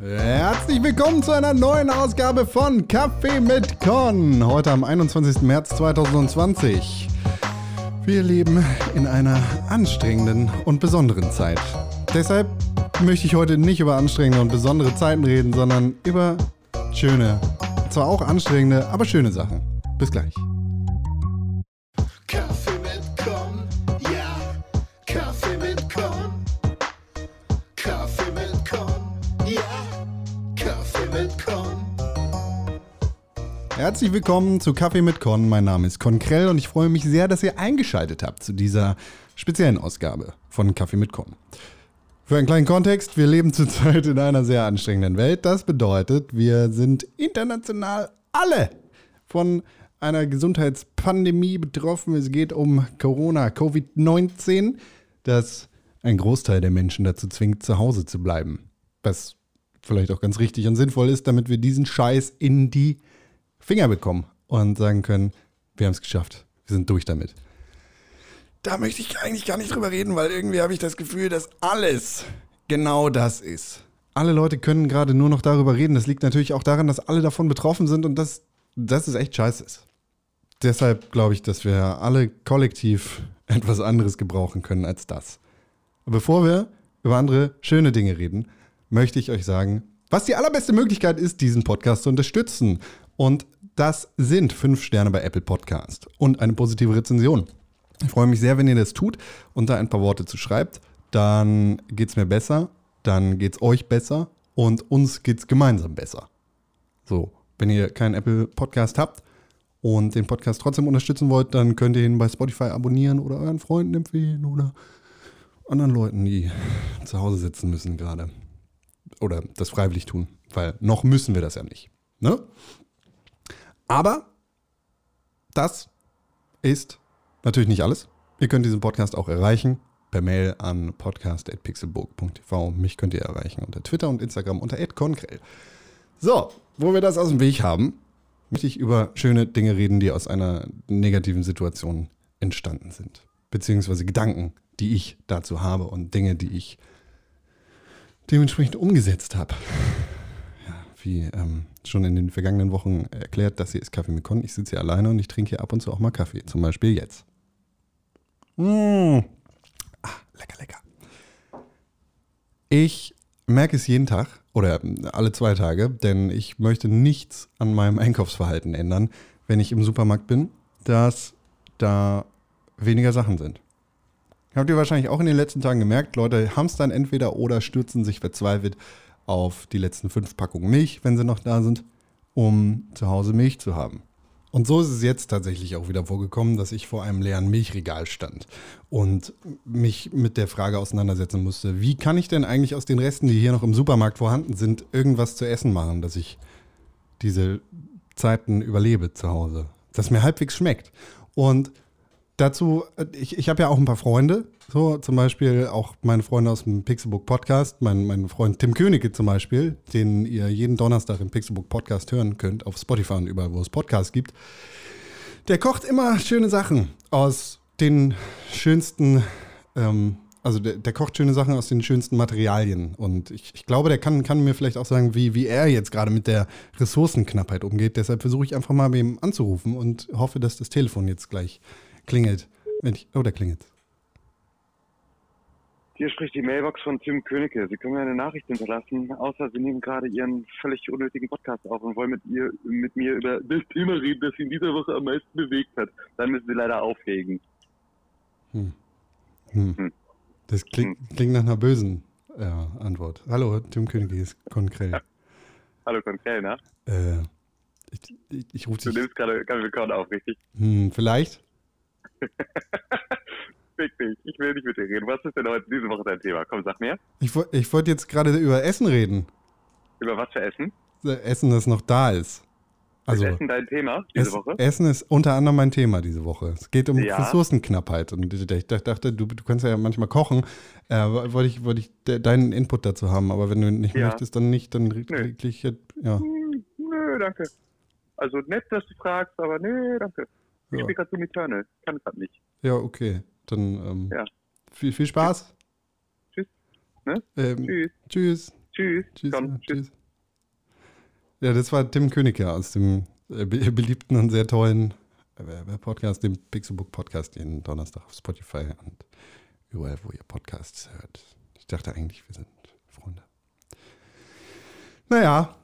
Herzlich willkommen zu einer neuen Ausgabe von Kaffee mit Con. Heute am 21. März 2020. Wir leben in einer anstrengenden und besonderen Zeit. Deshalb möchte ich heute nicht über anstrengende und besondere Zeiten reden, sondern über schöne, zwar auch anstrengende, aber schöne Sachen. Bis gleich. Herzlich willkommen zu Kaffee mit Con. Mein Name ist Con Krell und ich freue mich sehr, dass ihr eingeschaltet habt zu dieser speziellen Ausgabe von Kaffee mit Con. Für einen kleinen Kontext, wir leben zurzeit in einer sehr anstrengenden Welt. Das bedeutet, wir sind international alle von einer Gesundheitspandemie betroffen. Es geht um Corona, Covid-19, das ein Großteil der Menschen dazu zwingt, zu Hause zu bleiben. Was vielleicht auch ganz richtig und sinnvoll ist, damit wir diesen Scheiß in die Finger bekommen und sagen können, wir haben es geschafft, wir sind durch damit. Da möchte ich eigentlich gar nicht drüber reden, weil irgendwie habe ich das Gefühl, dass alles genau das ist. Alle Leute können gerade nur noch darüber reden. Das liegt natürlich auch daran, dass alle davon betroffen sind und dass das ist echt scheiße ist. Deshalb glaube ich, dass wir alle kollektiv etwas anderes gebrauchen können als das. Bevor wir über andere schöne Dinge reden, möchte ich euch sagen, was die allerbeste Möglichkeit ist, diesen Podcast zu unterstützen. Und das sind fünf Sterne bei Apple Podcast und eine positive Rezension. Ich freue mich sehr, wenn ihr das tut und da ein paar Worte zu schreibt. Dann geht es mir besser, dann geht es euch besser und uns geht es gemeinsam besser. So, wenn ihr keinen Apple Podcast habt und den Podcast trotzdem unterstützen wollt, dann könnt ihr ihn bei Spotify abonnieren oder euren Freunden empfehlen oder anderen Leuten, die zu Hause sitzen müssen gerade. Oder das freiwillig tun, weil noch müssen wir das ja nicht. Ne? Aber das ist natürlich nicht alles. Ihr könnt diesen Podcast auch erreichen per Mail an podcast.pixelburg.tv. Mich könnt ihr erreichen unter Twitter und Instagram unter @konkrell. So, wo wir das aus dem Weg haben, möchte ich über schöne Dinge reden, die aus einer negativen Situation entstanden sind. Beziehungsweise Gedanken, die ich dazu habe und Dinge, die ich dementsprechend umgesetzt habe. Wie ähm, schon in den vergangenen Wochen erklärt, das hier ist Kaffee mit Con. Ich sitze hier alleine und ich trinke hier ab und zu auch mal Kaffee. Zum Beispiel jetzt. Mmh. Ah, lecker, lecker. Ich merke es jeden Tag oder alle zwei Tage, denn ich möchte nichts an meinem Einkaufsverhalten ändern, wenn ich im Supermarkt bin, dass da weniger Sachen sind. Habt ihr wahrscheinlich auch in den letzten Tagen gemerkt, Leute hamstern entweder oder stürzen sich verzweifelt auf die letzten fünf Packungen Milch, wenn sie noch da sind, um zu Hause Milch zu haben. Und so ist es jetzt tatsächlich auch wieder vorgekommen, dass ich vor einem leeren Milchregal stand und mich mit der Frage auseinandersetzen musste, wie kann ich denn eigentlich aus den Resten, die hier noch im Supermarkt vorhanden sind, irgendwas zu essen machen, dass ich diese Zeiten überlebe zu Hause, dass mir halbwegs schmeckt. Und dazu, ich, ich habe ja auch ein paar Freunde, so zum Beispiel auch meine Freunde aus dem Pixelbook Podcast, mein, mein Freund Tim Königke zum Beispiel, den ihr jeden Donnerstag im Pixelbook Podcast hören könnt, auf Spotify und überall, wo es Podcasts gibt. Der kocht immer schöne Sachen aus den schönsten, ähm, also der, der, kocht schöne Sachen aus den schönsten Materialien. Und ich, ich glaube, der kann, kann mir vielleicht auch sagen, wie, wie er jetzt gerade mit der Ressourcenknappheit umgeht. Deshalb versuche ich einfach mal bei ihm anzurufen und hoffe, dass das Telefon jetzt gleich klingelt. Wenn ich, oh, der klingelt. Hier spricht die Mailbox von Tim Königke. Sie können mir eine Nachricht hinterlassen, außer Sie nehmen gerade Ihren völlig unnötigen Podcast auf und wollen mit, ihr, mit mir über das Thema reden, das Sie in dieser Woche am meisten bewegt hat. Dann müssen Sie leider auflegen. Hm. Hm. Hm. Das klingt, klingt, nach einer bösen äh, Antwort. Hallo, Tim Königke ist Konkrell. Ja. Hallo Konkrell, ne? Äh, ich, ich, ich rufe dich. Du nimmst gerade Kaffee auf, richtig? Hm, vielleicht. Fick dich, ich will nicht mit dir reden. Was ist denn heute diese Woche dein Thema? Komm, sag mir. Ich, ich wollte jetzt gerade über Essen reden. Über was für Essen? Essen, das noch da ist. Also, ist Essen dein Thema diese es, Woche? Essen ist unter anderem mein Thema diese Woche. Es geht um ja. Ressourcenknappheit. Und ich dachte, du, du kannst ja manchmal kochen. Äh, wollte ich, wollte ich deinen Input dazu haben. Aber wenn du nicht ja. möchtest, dann nicht, dann wirklich, ja. Hm, nö, danke. Also nett, dass du fragst, aber nö, danke. Ich ja. spiele gerade so Eternal. Kann es halt nicht. Ja, okay. Dann, ähm, ja. viel, viel Spaß. Tschüss. Ne? Ähm, Tschüss. Tschüss. Tschüss. Tschüss. Ja, tschüss. Ja, das war Tim Königke aus dem äh, be- beliebten und sehr tollen äh, Podcast, dem Pixelbook Podcast, jeden Donnerstag auf Spotify und überall, wo ihr Podcasts hört. Ich dachte eigentlich, wir sind Freunde. Naja,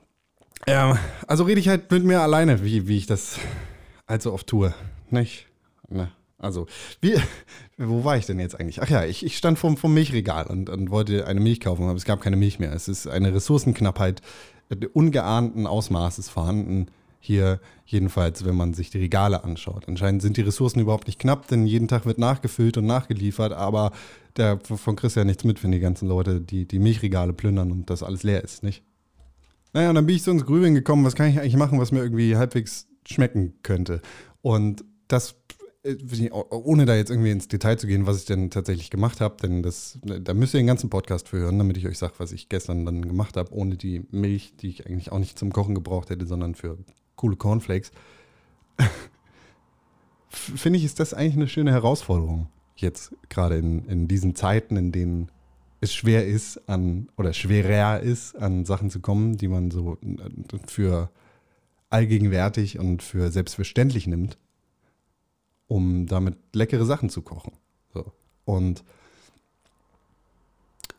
ähm, also rede ich halt mit mir alleine, wie, wie ich das allzu oft tue. Nicht? Ne? Also, wie, wo war ich denn jetzt eigentlich? Ach ja, ich, ich stand vom, vom Milchregal und, und wollte eine Milch kaufen, aber es gab keine Milch mehr. Es ist eine Ressourcenknappheit ungeahnten Ausmaßes vorhanden. Hier jedenfalls, wenn man sich die Regale anschaut. Anscheinend sind die Ressourcen überhaupt nicht knapp, denn jeden Tag wird nachgefüllt und nachgeliefert, aber der von Chris ja nichts mit, wenn die ganzen Leute die, die Milchregale plündern und das alles leer ist, nicht? Naja, und dann bin ich so ins Grübeln gekommen, was kann ich eigentlich machen, was mir irgendwie halbwegs schmecken könnte. Und das, äh, ohne da jetzt irgendwie ins Detail zu gehen, was ich denn tatsächlich gemacht habe, denn das, da müsst ihr den ganzen Podcast für hören, damit ich euch sage, was ich gestern dann gemacht habe, ohne die Milch, die ich eigentlich auch nicht zum Kochen gebraucht hätte, sondern für coole Cornflakes. Finde ich, ist das eigentlich eine schöne Herausforderung. Jetzt gerade in, in diesen Zeiten, in denen es schwer ist, an oder schwerer ist, an Sachen zu kommen, die man so äh, für allgegenwärtig und für selbstverständlich nimmt, um damit leckere Sachen zu kochen. So. Und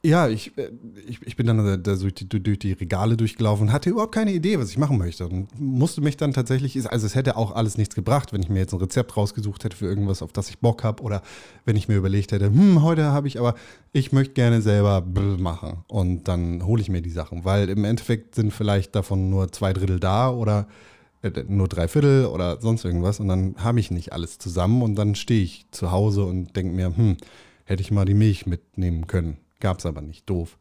ja, ich, äh, ich, ich bin dann da durch die, durch die Regale durchgelaufen und hatte überhaupt keine Idee, was ich machen möchte. Und musste mich dann tatsächlich, also es hätte auch alles nichts gebracht, wenn ich mir jetzt ein Rezept rausgesucht hätte für irgendwas, auf das ich Bock habe. Oder wenn ich mir überlegt hätte, hm, heute habe ich aber, ich möchte gerne selber machen. Und dann hole ich mir die Sachen. Weil im Endeffekt sind vielleicht davon nur zwei Drittel da oder äh, nur drei Viertel oder sonst irgendwas. Und dann habe ich nicht alles zusammen und dann stehe ich zu Hause und denke mir, hm, hätte ich mal die Milch mitnehmen können. Gab es aber nicht. Doof.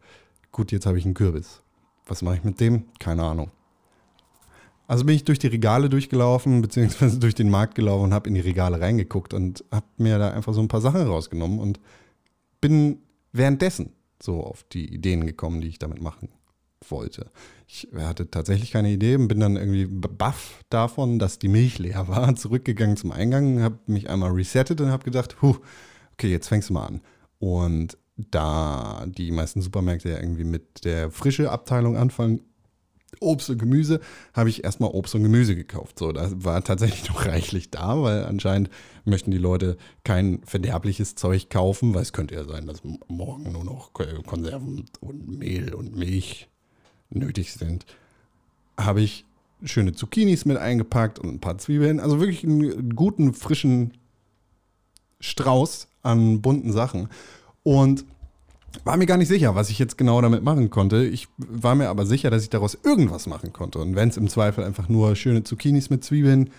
Gut, jetzt habe ich einen Kürbis. Was mache ich mit dem? Keine Ahnung. Also bin ich durch die Regale durchgelaufen, beziehungsweise durch den Markt gelaufen und habe in die Regale reingeguckt und habe mir da einfach so ein paar Sachen rausgenommen und bin währenddessen so auf die Ideen gekommen, die ich damit machen wollte. Ich hatte tatsächlich keine Idee und bin dann irgendwie baff davon, dass die Milch leer war, zurückgegangen zum Eingang, habe mich einmal resettet und habe gedacht, huh, okay, jetzt fängst du mal an. Und da die meisten Supermärkte ja irgendwie mit der frische Abteilung anfangen, Obst und Gemüse, habe ich erstmal Obst und Gemüse gekauft. So, da war tatsächlich noch reichlich da, weil anscheinend möchten die Leute kein verderbliches Zeug kaufen, weil es könnte ja sein, dass morgen nur noch Konserven und Mehl und Milch nötig sind. Habe ich schöne Zucchinis mit eingepackt und ein paar Zwiebeln. Also wirklich einen guten, frischen Strauß an bunten Sachen. Und war mir gar nicht sicher, was ich jetzt genau damit machen konnte. Ich war mir aber sicher, dass ich daraus irgendwas machen konnte. Und wenn es im Zweifel einfach nur schöne Zucchinis mit Zwiebeln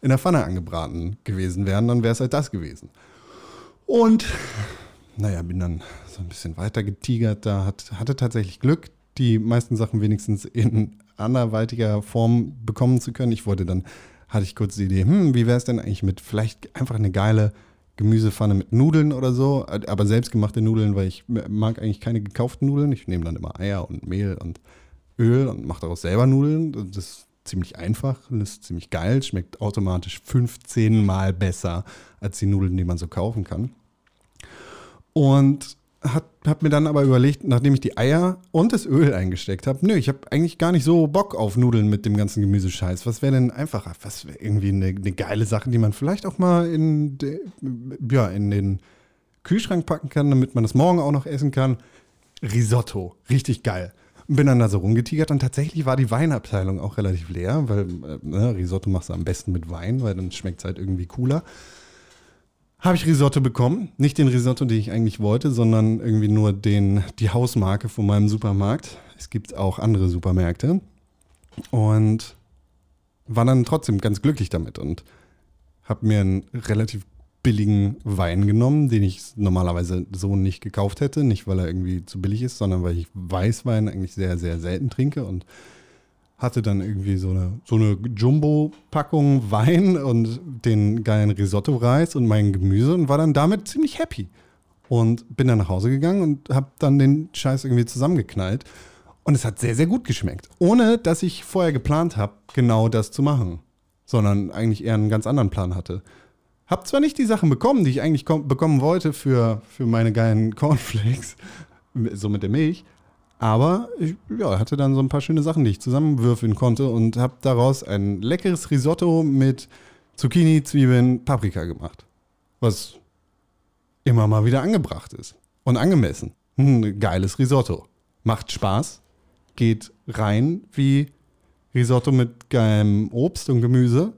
in der Pfanne angebraten gewesen wären, dann wäre es halt das gewesen. Und naja, bin dann so ein bisschen weiter getigert. Da hat, hatte tatsächlich Glück, die meisten Sachen wenigstens in anderweitiger Form bekommen zu können. Ich wollte dann, hatte ich kurz die Idee, hm, wie wäre es denn eigentlich mit vielleicht einfach eine geile Gemüsepfanne mit Nudeln oder so, aber selbstgemachte Nudeln, weil ich mag eigentlich keine gekauften Nudeln. Ich nehme dann immer Eier und Mehl und Öl und mache daraus selber Nudeln. Das ist ziemlich einfach und ist ziemlich geil. Schmeckt automatisch 15 Mal besser als die Nudeln, die man so kaufen kann. Und hat, hab mir dann aber überlegt, nachdem ich die Eier und das Öl eingesteckt habe, nö, ich habe eigentlich gar nicht so Bock auf Nudeln mit dem ganzen Gemüsescheiß. Was wäre denn einfacher? Was wäre irgendwie eine, eine, geile Sache, die man vielleicht auch mal in, de, ja, in den Kühlschrank packen kann, damit man das morgen auch noch essen kann? Risotto. Richtig geil. Bin dann da so rumgetigert und tatsächlich war die Weinabteilung auch relativ leer, weil äh, ne, Risotto machst du am besten mit Wein, weil dann schmeckt es halt irgendwie cooler habe ich Risotto bekommen. Nicht den Risotto, den ich eigentlich wollte, sondern irgendwie nur den, die Hausmarke von meinem Supermarkt. Es gibt auch andere Supermärkte. Und war dann trotzdem ganz glücklich damit und habe mir einen relativ billigen Wein genommen, den ich normalerweise so nicht gekauft hätte. Nicht, weil er irgendwie zu billig ist, sondern weil ich Weißwein eigentlich sehr, sehr selten trinke und hatte dann irgendwie so eine, so eine Jumbo-Packung Wein und den geilen Risotto-Reis und mein Gemüse und war dann damit ziemlich happy. Und bin dann nach Hause gegangen und habe dann den Scheiß irgendwie zusammengeknallt. Und es hat sehr, sehr gut geschmeckt. Ohne, dass ich vorher geplant habe, genau das zu machen. Sondern eigentlich eher einen ganz anderen Plan hatte. Hab zwar nicht die Sachen bekommen, die ich eigentlich kom- bekommen wollte für, für meine geilen Cornflakes, so mit der Milch, aber ich ja, hatte dann so ein paar schöne Sachen, die ich zusammenwürfeln konnte und habe daraus ein leckeres Risotto mit Zucchini, Zwiebeln, Paprika gemacht. Was immer mal wieder angebracht ist und angemessen. Ein geiles Risotto. Macht Spaß, geht rein wie Risotto mit geilem Obst und Gemüse.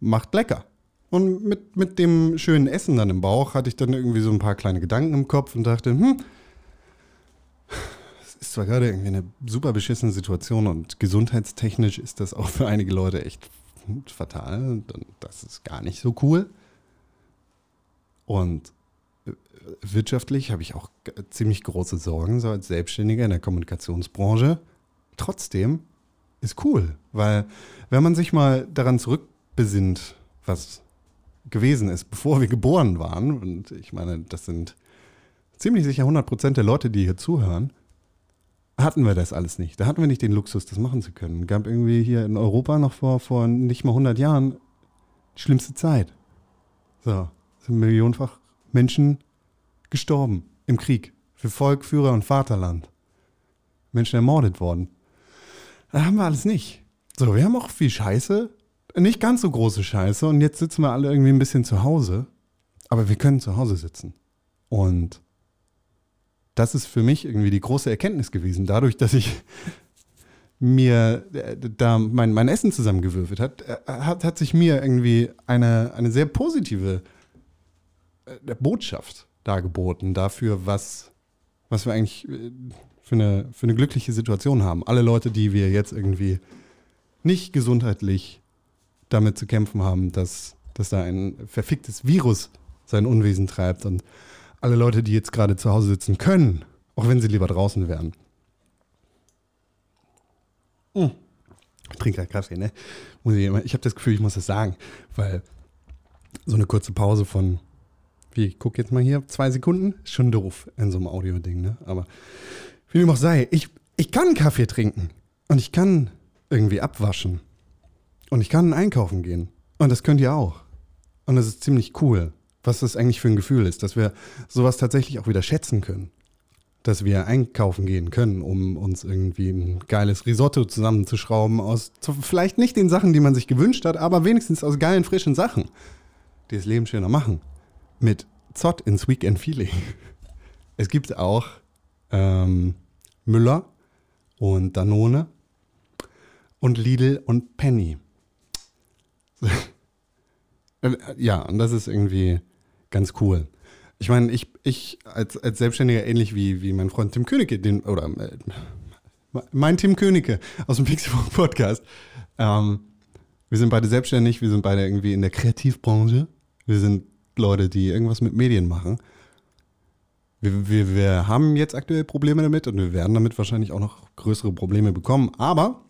Macht lecker. Und mit, mit dem schönen Essen dann im Bauch hatte ich dann irgendwie so ein paar kleine Gedanken im Kopf und dachte, hm, ist zwar gerade irgendwie eine super beschissene Situation und gesundheitstechnisch ist das auch für einige Leute echt fatal. Und das ist gar nicht so cool. Und äh, wirtschaftlich habe ich auch ziemlich große Sorgen, so als Selbstständiger in der Kommunikationsbranche. Trotzdem ist cool, weil wenn man sich mal daran zurückbesinnt, was gewesen ist, bevor wir geboren waren, und ich meine, das sind ziemlich sicher 100% der Leute, die hier zuhören, hatten wir das alles nicht. Da hatten wir nicht den Luxus, das machen zu können. Gab irgendwie hier in Europa noch vor, vor nicht mal 100 Jahren schlimmste Zeit. So, sind millionenfach Menschen gestorben im Krieg für Volk, Führer und Vaterland. Menschen ermordet worden. Da haben wir alles nicht. So, wir haben auch viel Scheiße, nicht ganz so große Scheiße und jetzt sitzen wir alle irgendwie ein bisschen zu Hause, aber wir können zu Hause sitzen. Und das ist für mich irgendwie die große Erkenntnis gewesen, dadurch, dass ich mir äh, da mein, mein Essen zusammengewürfelt hat, äh, hat, hat sich mir irgendwie eine, eine sehr positive äh, Botschaft dargeboten dafür, was, was wir eigentlich für eine, für eine glückliche Situation haben. Alle Leute, die wir jetzt irgendwie nicht gesundheitlich damit zu kämpfen haben, dass, dass da ein verficktes Virus sein Unwesen treibt und alle Leute, die jetzt gerade zu Hause sitzen können, auch wenn sie lieber draußen wären. Hm. Ich trinke gerade Kaffee, ne? Ich ich habe das Gefühl, ich muss das sagen, weil so eine kurze Pause von, wie, ich gucke jetzt mal hier, zwei Sekunden, ist schon doof in so einem Audio-Ding, ne? Aber wie dem auch sei, ich, ich kann Kaffee trinken und ich kann irgendwie abwaschen und ich kann einkaufen gehen und das könnt ihr auch. Und das ist ziemlich cool, was das eigentlich für ein Gefühl ist, dass wir sowas tatsächlich auch wieder schätzen können. Dass wir einkaufen gehen können, um uns irgendwie ein geiles Risotto zusammenzuschrauben aus vielleicht nicht den Sachen, die man sich gewünscht hat, aber wenigstens aus geilen, frischen Sachen, die das Leben schöner machen. Mit Zott ins Weekend Feeling. Es gibt auch ähm, Müller und Danone und Lidl und Penny. Äh, Ja, und das ist irgendwie ganz cool. Ich meine, ich, ich als, als Selbstständiger, ähnlich wie, wie mein Freund Tim Königke, den, oder äh, mein Tim Königke aus dem Pixelbook Podcast, ähm, wir sind beide selbstständig, wir sind beide irgendwie in der Kreativbranche. Wir sind Leute, die irgendwas mit Medien machen. Wir, wir, wir haben jetzt aktuell Probleme damit und wir werden damit wahrscheinlich auch noch größere Probleme bekommen. Aber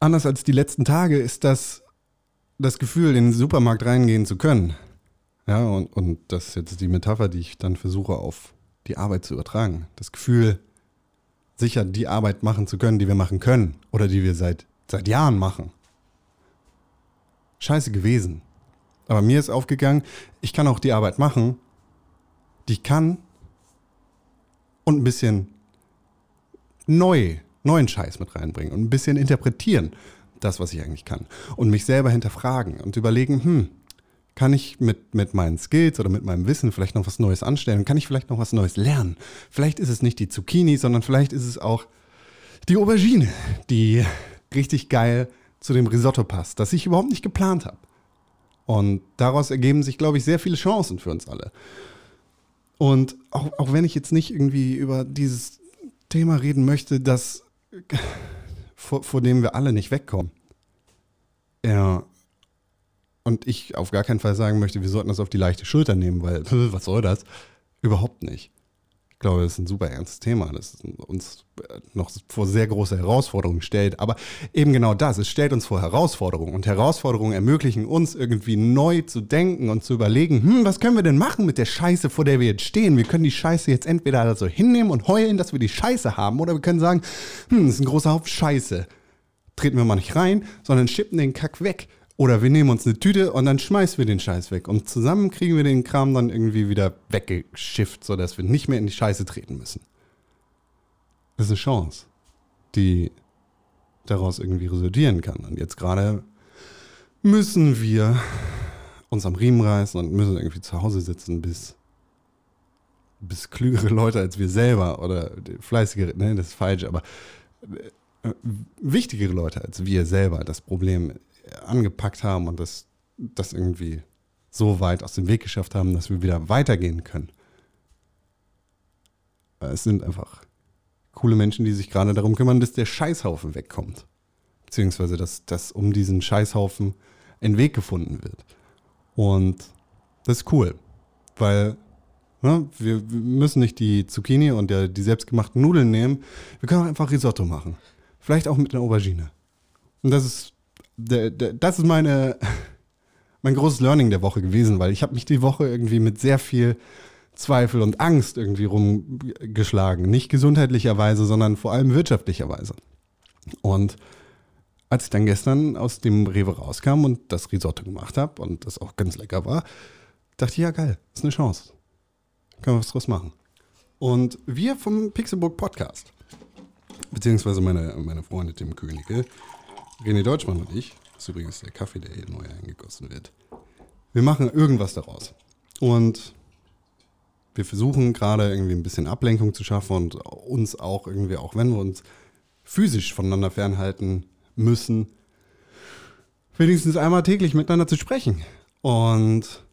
anders als die letzten Tage ist das das Gefühl, in den Supermarkt reingehen zu können. Ja, und, und das ist jetzt die Metapher, die ich dann versuche auf die Arbeit zu übertragen. Das Gefühl, sicher die Arbeit machen zu können, die wir machen können oder die wir seit, seit Jahren machen. Scheiße gewesen. Aber mir ist aufgegangen, ich kann auch die Arbeit machen, die ich kann und ein bisschen neu, neuen Scheiß mit reinbringen und ein bisschen interpretieren, das, was ich eigentlich kann. Und mich selber hinterfragen und überlegen, hm, kann ich mit, mit meinen Skills oder mit meinem Wissen vielleicht noch was Neues anstellen? Kann ich vielleicht noch was Neues lernen? Vielleicht ist es nicht die Zucchini, sondern vielleicht ist es auch die Aubergine, die richtig geil zu dem Risotto passt, das ich überhaupt nicht geplant habe. Und daraus ergeben sich, glaube ich, sehr viele Chancen für uns alle. Und auch, auch wenn ich jetzt nicht irgendwie über dieses Thema reden möchte, das vor, vor dem wir alle nicht wegkommen. Ja. Und ich auf gar keinen Fall sagen möchte, wir sollten das auf die leichte Schulter nehmen, weil was soll das? Überhaupt nicht. Ich glaube, das ist ein super ernstes Thema, das uns noch vor sehr große Herausforderungen stellt. Aber eben genau das, es stellt uns vor Herausforderungen. Und Herausforderungen ermöglichen uns irgendwie neu zu denken und zu überlegen, hm, was können wir denn machen mit der Scheiße, vor der wir jetzt stehen? Wir können die Scheiße jetzt entweder so hinnehmen und heulen, dass wir die Scheiße haben, oder wir können sagen, hm, das ist ein großer Haufen Scheiße. Treten wir mal nicht rein, sondern schippen den Kack weg Oder wir nehmen uns eine Tüte und dann schmeißen wir den Scheiß weg. Und zusammen kriegen wir den Kram dann irgendwie wieder weggeschifft, sodass wir nicht mehr in die Scheiße treten müssen. Das ist eine Chance, die daraus irgendwie resultieren kann. Und jetzt gerade müssen wir uns am Riemen reißen und müssen irgendwie zu Hause sitzen, bis, bis klügere Leute als wir selber oder fleißigere, ne, das ist falsch, aber äh, wichtigere Leute als wir selber das Problem angepackt haben und das, das irgendwie so weit aus dem Weg geschafft haben, dass wir wieder weitergehen können. Es sind einfach coole Menschen, die sich gerade darum kümmern, dass der Scheißhaufen wegkommt. Beziehungsweise, dass, dass um diesen Scheißhaufen ein Weg gefunden wird. Und das ist cool, weil ne, wir, müssen nicht die Zucchini und der, die selbstgemachten Nudeln nehmen. Wir können auch einfach Risotto machen. Vielleicht auch mit einer Aubergine. Und das ist, das ist meine, mein großes Learning der Woche gewesen, weil ich habe mich die Woche irgendwie mit sehr viel Zweifel und Angst irgendwie rumgeschlagen. Nicht gesundheitlicherweise, sondern vor allem wirtschaftlicherweise. Und als ich dann gestern aus dem Rewe rauskam und das Risotto gemacht habe und das auch ganz lecker war, dachte ich, ja geil, ist eine Chance. Können wir was draus machen. Und wir vom Pixelbook Podcast, beziehungsweise meine, meine Freunde Tim Königke, René Deutschmann und ich, das ist übrigens der Kaffee, der hier neu eingegossen wird, wir machen irgendwas daraus. Und wir versuchen gerade irgendwie ein bisschen Ablenkung zu schaffen und uns auch irgendwie, auch wenn wir uns physisch voneinander fernhalten, müssen, wenigstens einmal täglich miteinander zu sprechen und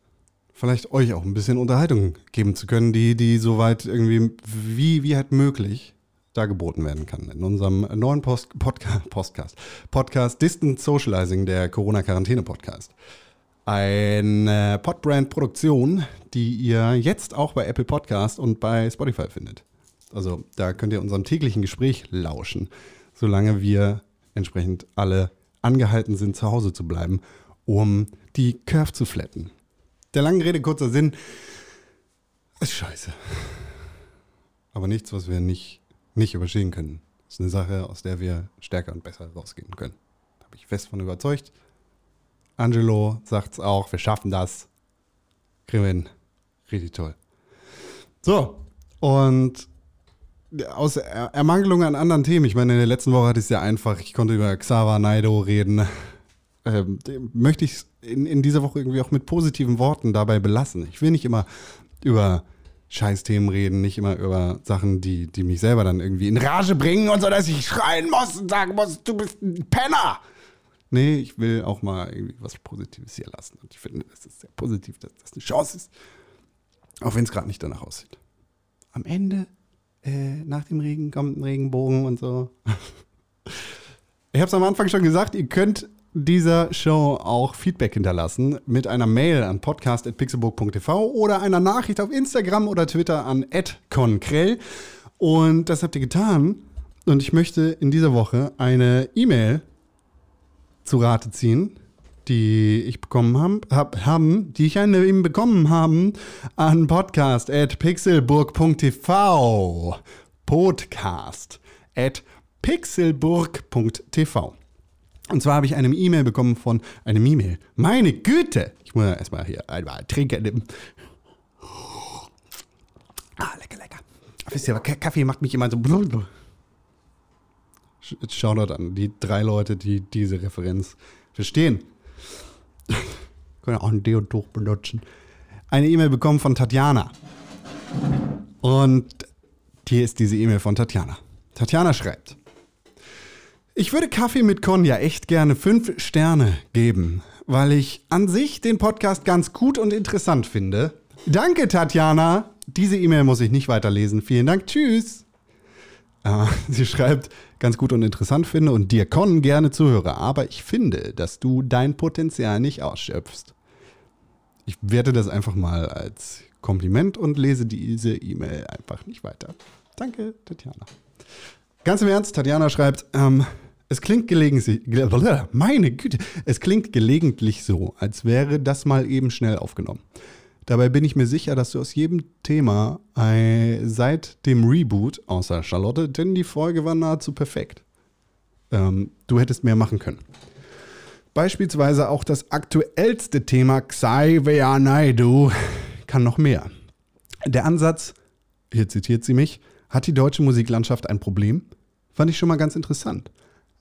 vielleicht euch auch ein bisschen Unterhaltung geben zu können, die, die soweit irgendwie wie, wie halt möglich da geboten werden kann. In unserem neuen Post Podcast, Podcast, Podcast Distant Socializing, der Corona-Quarantäne-Podcast. Eine Podbrand-Produktion, die ihr jetzt auch bei Apple Podcast und bei Spotify findet. Also da könnt ihr unserem täglichen Gespräch lauschen, solange wir entsprechend alle angehalten sind, zu Hause zu bleiben, um die Curve zu flatten. Der langen Rede, kurzer Sinn, ist scheiße. Aber nichts, was wir nicht, nicht überstehen können. Das ist eine Sache, aus der wir stärker und besser rausgehen können. Da bin ich fest von überzeugt. Angelo sagt es auch, wir schaffen das. Kriegen wir hin. Richtig toll. So, und aus Ermangelung an anderen Themen, ich meine, in der letzten Woche hatte ich es ja einfach, ich konnte über Xaver Naido reden, ähm, möchte ich es in, in dieser Woche irgendwie auch mit positiven Worten dabei belassen. Ich will nicht immer über Scheißthemen reden, nicht immer über Sachen, die, die mich selber dann irgendwie in Rage bringen und so, dass ich schreien muss und sagen muss, du bist ein Penner. Nee, ich will auch mal irgendwie was Positives hier lassen. Und ich finde, es ist sehr positiv, dass das eine Chance ist. Auch wenn es gerade nicht danach aussieht. Am Ende äh, nach dem Regen kommt ein Regenbogen und so. ich habe es am Anfang schon gesagt, ihr könnt dieser Show auch Feedback hinterlassen mit einer Mail an podcast.pixelburg.tv oder einer Nachricht auf Instagram oder Twitter an @conkrell. Und das habt ihr getan. Und ich möchte in dieser Woche eine E-Mail zu Rate ziehen die ich bekommen hab, hab, haben, die ich eine eben bekommen haben an podcast at pixelburg.tv. Podcast at pixelburg.tv. Und zwar habe ich eine E-Mail bekommen von einem E-Mail. Meine Güte! Ich muss erstmal hier einmal trinken nehmen. Ah, lecker, lecker. Wisst ihr, Kaffee macht mich immer so. Shoutout an die drei Leute, die diese Referenz verstehen. Können auch ein Deotuch benutzen. Eine E-Mail bekommen von Tatjana. Und hier ist diese E-Mail von Tatjana. Tatjana schreibt: Ich würde Kaffee mit Con ja echt gerne fünf Sterne geben, weil ich an sich den Podcast ganz gut und interessant finde. Danke, Tatjana. Diese E-Mail muss ich nicht weiterlesen. Vielen Dank. Tschüss. Äh, sie schreibt, ganz gut und interessant finde und dir Con gerne zuhöre, aber ich finde, dass du dein Potenzial nicht ausschöpfst. Ich werte das einfach mal als Kompliment und lese diese E-Mail einfach nicht weiter. Danke, Tatjana. Ganz im Ernst, Tatjana schreibt, ähm, es klingt gelegentlich, meine Güte, es klingt gelegentlich so, als wäre das mal eben schnell aufgenommen. Dabei bin ich mir sicher, dass du aus jedem Thema äh, seit dem Reboot, außer Charlotte, denn die Folge war nahezu perfekt. Ähm, du hättest mehr machen können. Beispielsweise auch das aktuellste Thema Xavier Naidu kann noch mehr. Der Ansatz, hier zitiert sie mich, hat die deutsche Musiklandschaft ein Problem? Fand ich schon mal ganz interessant.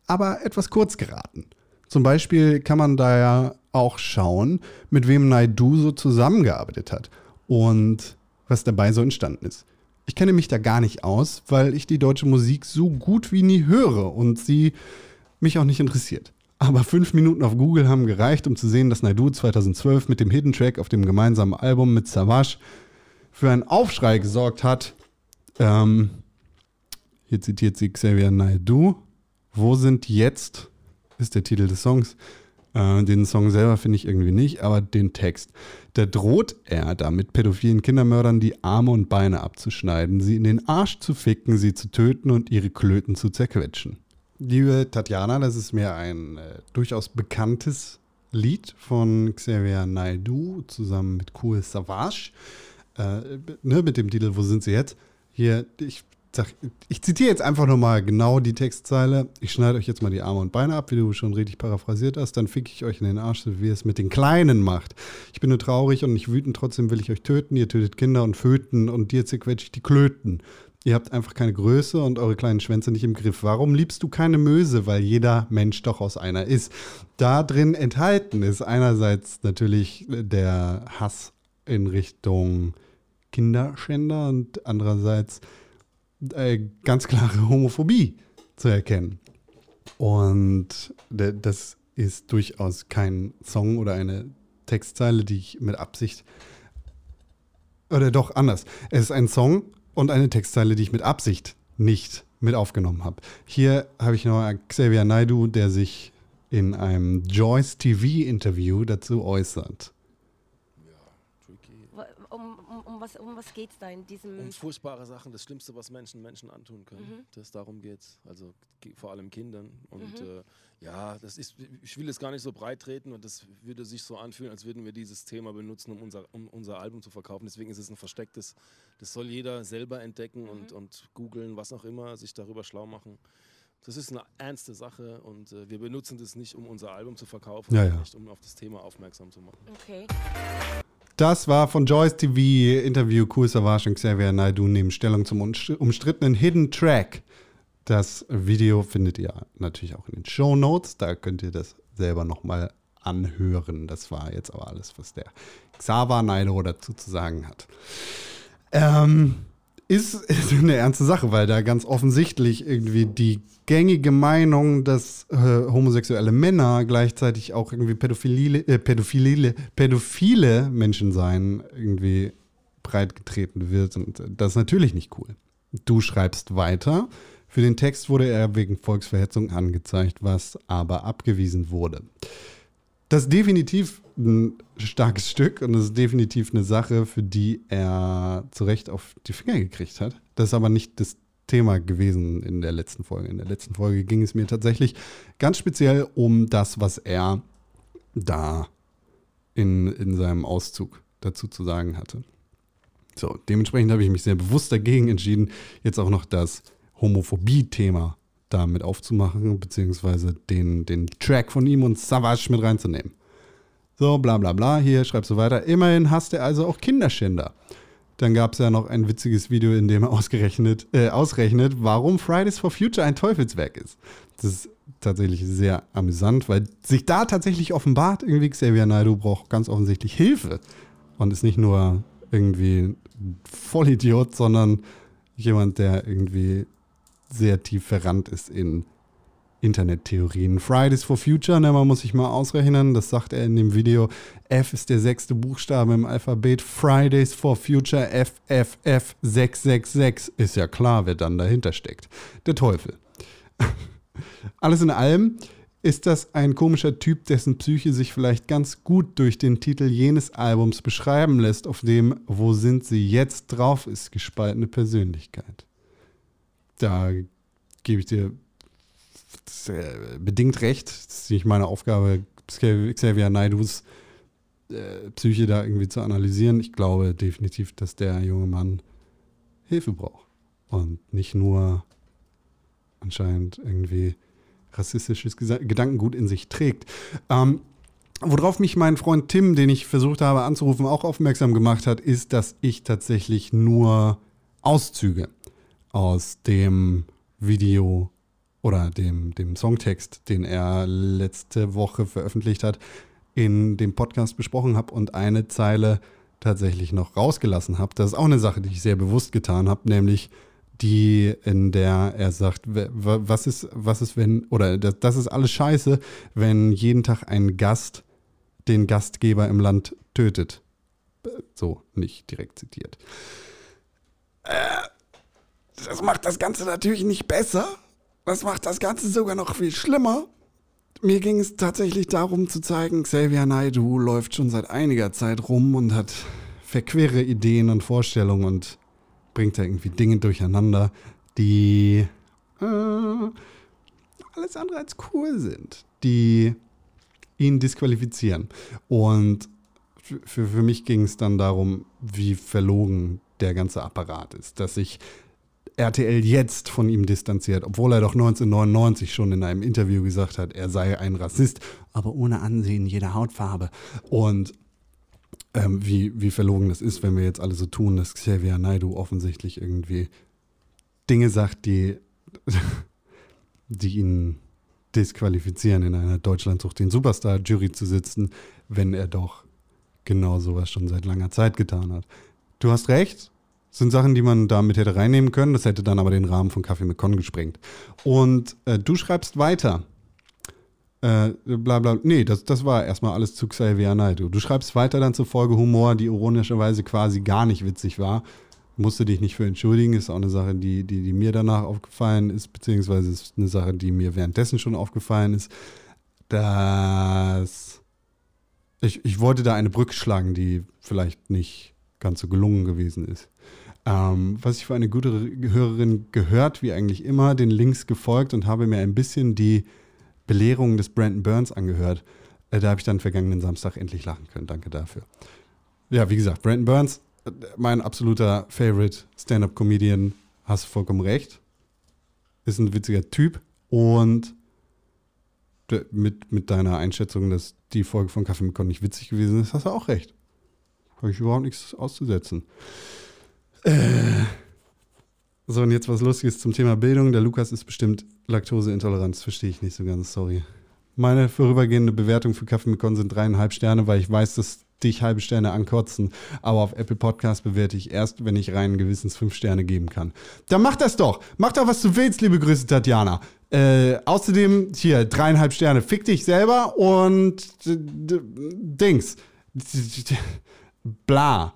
Aber etwas kurz geraten. Zum Beispiel kann man da ja auch schauen, mit wem Naidu so zusammengearbeitet hat und was dabei so entstanden ist. Ich kenne mich da gar nicht aus, weil ich die deutsche Musik so gut wie nie höre und sie mich auch nicht interessiert. Aber fünf Minuten auf Google haben gereicht, um zu sehen, dass Naidu 2012 mit dem Hidden Track auf dem gemeinsamen Album mit Savage für einen Aufschrei gesorgt hat. Ähm, hier zitiert sie Xavier Naidu. Wo sind jetzt, ist der Titel des Songs. Äh, den Song selber finde ich irgendwie nicht, aber den Text. Da droht er damit pädophilen Kindermördern die Arme und Beine abzuschneiden, sie in den Arsch zu ficken, sie zu töten und ihre Klöten zu zerquetschen. Liebe Tatjana, das ist mir ein äh, durchaus bekanntes Lied von Xavier Naidu zusammen mit Cool Savage. Äh, ne, mit dem Titel Wo sind sie jetzt? Hier, ich ich zitiere jetzt einfach nochmal genau die Textzeile. Ich schneide euch jetzt mal die Arme und Beine ab, wie du schon richtig paraphrasiert hast. Dann fick ich euch in den Arsch, wie ihr es mit den Kleinen macht. Ich bin nur traurig und nicht wütend, trotzdem will ich euch töten. Ihr tötet Kinder und Föten und dir zerquetsche ich die Klöten. Ihr habt einfach keine Größe und eure kleinen Schwänze nicht im Griff. Warum liebst du keine Möse? Weil jeder Mensch doch aus einer ist. Da drin enthalten ist einerseits natürlich der Hass in Richtung Kinderschänder und andererseits äh, ganz klare Homophobie zu erkennen. Und das ist durchaus kein Song oder eine Textzeile, die ich mit Absicht oder doch anders. Es ist ein Song, und eine Textzeile, die ich mit Absicht nicht mit aufgenommen habe. Hier habe ich noch Xavier Naidu, der sich in einem Joyce TV-Interview dazu äußert. Um, um, um, was, um was geht es da in diesem. Um furchtbare Sachen, das Schlimmste, was Menschen Menschen antun können. Mhm. Das, darum geht es. Also vor allem Kindern. Und mhm. äh, ja, das ist, ich will es gar nicht so breit treten und das würde sich so anfühlen, als würden wir dieses Thema benutzen, um unser, um unser Album zu verkaufen. Deswegen ist es ein verstecktes, das soll jeder selber entdecken mhm. und, und googeln, was auch immer, sich darüber schlau machen. Das ist eine ernste Sache und äh, wir benutzen das nicht, um unser Album zu verkaufen, ja, ja. nicht um auf das Thema aufmerksam zu machen. Okay. Das war von Joyce TV Interview Cool Savage und Xavier Naidu nehmen Stellung zum umstrittenen Hidden Track. Das Video findet ihr natürlich auch in den Show Notes. Da könnt ihr das selber nochmal anhören. Das war jetzt aber alles, was der Xaver Naido dazu zu sagen hat. Ähm, ist, ist eine ernste Sache, weil da ganz offensichtlich irgendwie die gängige Meinung, dass äh, homosexuelle Männer gleichzeitig auch irgendwie pädophile, äh, pädophile, pädophile Menschen seien, irgendwie breitgetreten wird. Und das ist natürlich nicht cool. Du schreibst weiter. Für den Text wurde er wegen Volksverhetzung angezeigt, was aber abgewiesen wurde. Das ist definitiv ein starkes Stück und es ist definitiv eine Sache, für die er zu Recht auf die Finger gekriegt hat. Das ist aber nicht das Thema gewesen in der letzten Folge. In der letzten Folge ging es mir tatsächlich ganz speziell um das, was er da in, in seinem Auszug dazu zu sagen hatte. So, dementsprechend habe ich mich sehr bewusst dagegen entschieden, jetzt auch noch das Homophobie-Thema damit aufzumachen, beziehungsweise den, den Track von ihm und Savage mit reinzunehmen. So, bla bla bla, hier schreibst du weiter. Immerhin hast du also auch Kinderschänder. Dann gab es ja noch ein witziges Video, in dem er ausgerechnet, äh, ausrechnet, warum Fridays for Future ein Teufelswerk ist. Das ist tatsächlich sehr amüsant, weil sich da tatsächlich offenbart, irgendwie Xavier Naidoo braucht ganz offensichtlich Hilfe und ist nicht nur irgendwie Vollidiot, sondern jemand, der irgendwie sehr tief verrannt ist in Internettheorien. Fridays for Future, ne, man muss sich mal ausrechnen, das sagt er in dem Video. F ist der sechste Buchstabe im Alphabet. Fridays for Future FFF 666. Ist ja klar, wer dann dahinter steckt. Der Teufel. Alles in allem ist das ein komischer Typ, dessen Psyche sich vielleicht ganz gut durch den Titel jenes Albums beschreiben lässt, auf dem Wo sind sie jetzt drauf ist, gespaltene Persönlichkeit da gebe ich dir bedingt recht. Das ist nicht meine Aufgabe, Xavier Naidus äh, Psyche da irgendwie zu analysieren. Ich glaube definitiv, dass der junge Mann Hilfe braucht. Und nicht nur anscheinend irgendwie rassistisches Gedankengut in sich trägt. Ähm, worauf mich mein Freund Tim, den ich versucht habe anzurufen, auch aufmerksam gemacht hat, ist, dass ich tatsächlich nur Auszüge aus dem Video oder dem, dem Songtext, den er letzte Woche veröffentlicht hat, in dem Podcast besprochen habe und eine Zeile tatsächlich noch rausgelassen habe. Das ist auch eine Sache, die ich sehr bewusst getan habe, nämlich die, in der er sagt, was ist, was ist, wenn, oder das, das ist alles scheiße, wenn jeden Tag ein Gast den Gastgeber im Land tötet. So, nicht direkt zitiert. Äh, das macht das Ganze natürlich nicht besser. Das macht das Ganze sogar noch viel schlimmer. Mir ging es tatsächlich darum zu zeigen, Xavier Naidoo läuft schon seit einiger Zeit rum und hat verquere Ideen und Vorstellungen und bringt da irgendwie Dinge durcheinander, die äh, alles andere als cool sind, die ihn disqualifizieren. Und für, für, mich ging es dann darum, wie verlogen der ganze Apparat ist, dass sich RTL jetzt von ihm distanziert, obwohl er doch 1999 schon in einem Interview gesagt hat, er sei ein Rassist, aber ohne Ansehen jeder Hautfarbe. Und ähm, wie, wie verlogen das ist, wenn wir jetzt alle so tun, dass Xavier Naidoo offensichtlich irgendwie Dinge sagt, die, die ihn disqualifizieren, in einer Deutschland sucht den Superstar-Jury zu sitzen, wenn er doch genau sowas schon seit langer Zeit getan hat. Du hast recht, sind Sachen, die man damit hätte reinnehmen können. Das hätte dann aber den Rahmen von Kaffee mit Con gesprengt. Und äh, du schreibst weiter. Äh, bla bla. Nee, das, das war erstmal alles zu Xavier. Du schreibst weiter dann zur Folge Humor, die ironischerweise quasi gar nicht witzig war. Musste dich nicht für entschuldigen, ist auch eine Sache, die, die, die mir danach aufgefallen ist, beziehungsweise ist eine Sache, die mir währenddessen schon aufgefallen ist. Dass ich, ich wollte da eine Brücke schlagen, die vielleicht nicht ganz so gelungen gewesen ist. Ähm, was ich für eine gute Hörerin gehört, wie eigentlich immer, den Links gefolgt und habe mir ein bisschen die Belehrung des Brandon Burns angehört. Äh, da habe ich dann vergangenen Samstag endlich lachen können. Danke dafür. Ja, wie gesagt, Brandon Burns, äh, mein absoluter Favorite Stand-up-Comedian, hast vollkommen recht. Ist ein witziger Typ und mit, mit deiner Einschätzung, dass die Folge von Kaffee mit Con nicht witzig gewesen ist, hast du auch recht. Habe ich überhaupt nichts auszusetzen. Äh. So, und jetzt was Lustiges zum Thema Bildung. Der Lukas ist bestimmt Laktoseintolerant. Das verstehe ich nicht so ganz, sorry. Meine vorübergehende Bewertung für Kaffee mit Con sind dreieinhalb Sterne, weil ich weiß, dass dich halbe Sterne ankotzen. Aber auf Apple Podcast bewerte ich erst, wenn ich reinen Gewissens fünf Sterne geben kann. Dann mach das doch. Mach doch, was du willst, liebe Grüße, Tatjana. Äh, außerdem, hier, dreieinhalb Sterne. Fick dich selber und d- Dings. Bla.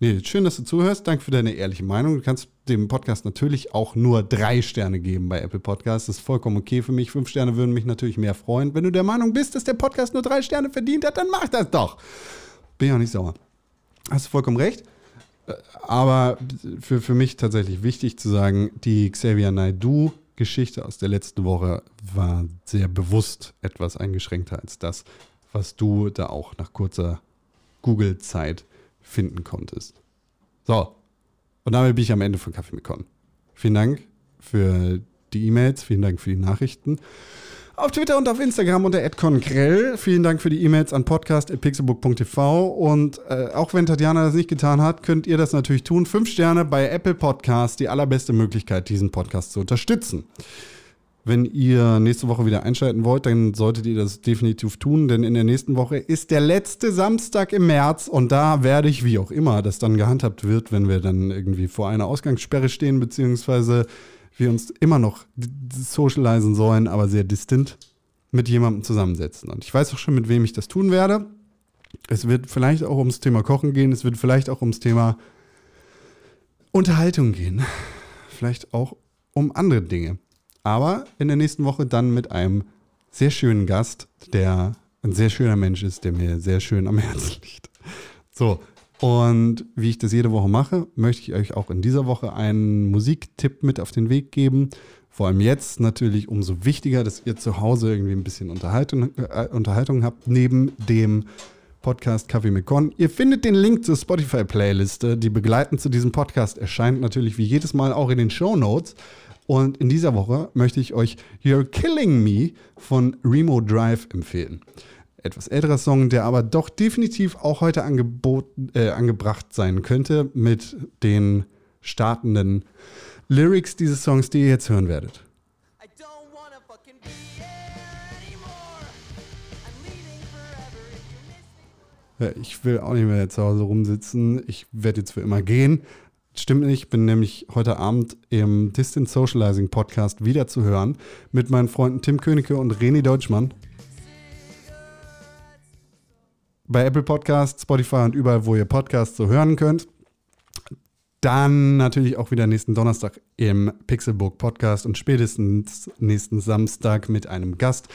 Nee, schön, dass du zuhörst. Danke für deine ehrliche Meinung. Du kannst dem Podcast natürlich auch nur drei Sterne geben bei Apple Podcasts. Das ist vollkommen okay für mich. Fünf Sterne würden mich natürlich mehr freuen. Wenn du der Meinung bist, dass der Podcast nur drei Sterne verdient hat, dann mach das doch. Bin ja nicht sauer. Hast du vollkommen recht. Äh, Aber für, für mich tatsächlich wichtig zu sagen, die Xavier Naidoo-Geschichte aus der letzten Woche war sehr bewusst etwas eingeschränkter als das, was du da auch nach kurzer Google-Zeit finden konntest. So, und damit bin ich am Ende von Kaffee mit Con. Vielen Dank für die E-Mails, vielen Dank für die Nachrichten. Auf Twitter und auf Instagram unter @conkrell. Vielen Dank für die E-Mails an podcast.pixelbook.tv. Und äh, auch wenn Tatjana das nicht getan hat, könnt ihr das natürlich tun. Fünf Sterne bei Apple Podcast, die allerbeste Möglichkeit, diesen Podcast zu unterstützen. Wenn ihr nächste Woche wieder einschalten wollt, dann solltet ihr das definitiv tun, denn in der nächsten Woche ist der letzte Samstag im März und da werde ich, wie auch immer das dann gehandhabt wird, wenn wir dann irgendwie vor einer Ausgangssperre stehen, beziehungsweise wir uns immer noch socialisen sollen, aber sehr distant mit jemandem zusammensetzen. Und ich weiß auch schon, mit wem ich das tun werde. Es wird vielleicht auch ums Thema Kochen gehen, es wird vielleicht auch ums Thema Unterhaltung gehen. Vielleicht auch um andere Dinge. Aber in der nächsten Woche dann mit einem sehr schönen Gast, der ein sehr schöner Mensch ist, der mir sehr schön am Herzen liegt. So, und wie ich das jede Woche mache, möchte ich euch auch in dieser Woche einen Musiktipp mit auf den Weg geben. Vor allem jetzt natürlich umso wichtiger, dass ihr zu Hause irgendwie ein bisschen Unterhaltung, äh, Unterhaltung habt, neben dem Podcast Kaffee mit Con. Ihr findet den Link zur Spotify-Playliste, die begleitend zu diesem Podcast erscheint, natürlich wie jedes Mal auch in den Show Notes. Und in dieser Woche möchte ich euch You're Killing Me von Remo Drive empfehlen. Etwas älterer Song, der aber doch definitiv auch heute angeboten, äh, angebracht sein könnte mit den startenden Lyrics dieses Songs, die ihr jetzt hören werdet. Ja, ich will auch nicht mehr zu Hause rumsitzen. Ich werde jetzt für immer gehen. Stimmt nicht, ich bin nämlich heute Abend im Distant Socializing Podcast wieder zu hören mit meinen Freunden Tim Königke und René Deutschmann. Bei Apple Podcasts, Spotify und überall, wo ihr Podcasts so hören könnt. Dann natürlich auch wieder nächsten Donnerstag im Pixelbook Podcast und spätestens nächsten Samstag mit einem Gast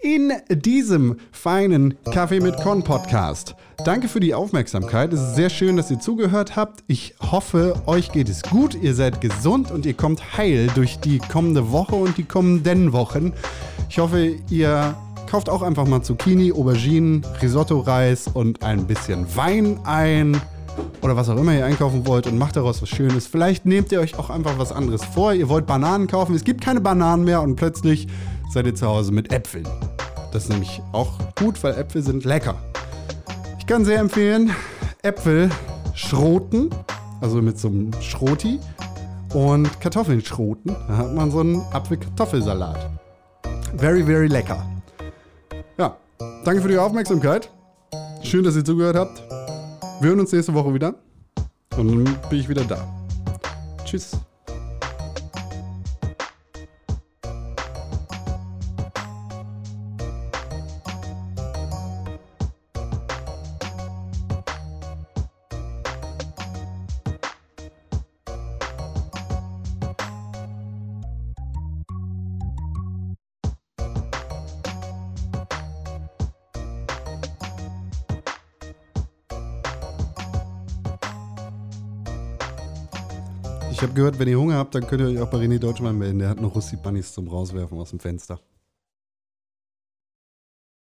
in diesem feinen Kaffee mit Con Podcast. Danke für die Aufmerksamkeit. Es ist sehr schön, dass ihr zugehört habt. Ich hoffe, euch geht es gut, ihr seid gesund und ihr kommt heil durch die kommende Woche und die kommenden Wochen. Ich hoffe, ihr kauft auch einfach mal Zucchini, Auberginen, Risotto-Reis und ein bisschen Wein ein oder was auch immer ihr einkaufen wollt und macht daraus was Schönes. Vielleicht nehmt ihr euch auch einfach was anderes vor. Ihr wollt Bananen kaufen, es gibt keine Bananen mehr und plötzlich seid ihr zu Hause mit Äpfeln. Das ist nämlich auch gut, weil Äpfel sind lecker. Ich kann sehr empfehlen, Äpfel schroten, also mit so einem Schroti und Kartoffeln schroten. Da hat man so einen Apfel-Kartoffelsalat. Very, very lecker. Ja, danke für die Aufmerksamkeit. Schön, dass ihr zugehört habt. Wir hören uns nächste Woche wieder. Und dann bin ich wieder da. Tschüss. Habe gehört, wenn ihr Hunger habt, dann könnt ihr euch auch bei René Deutschmann melden. Der hat noch Russi Bunnies zum Rauswerfen aus dem Fenster.